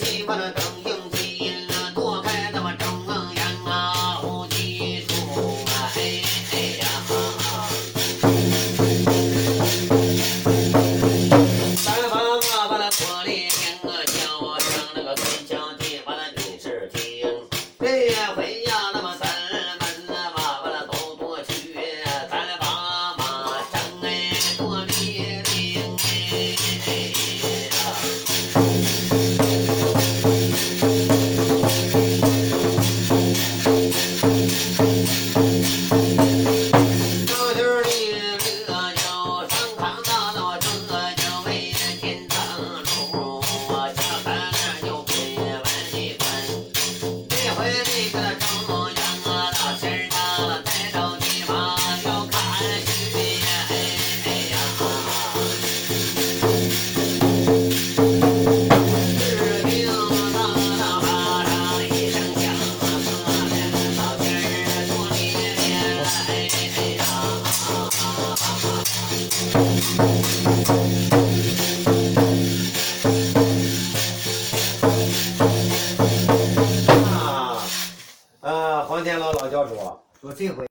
శ్రీమనతం 张天老老教主说：“这回。”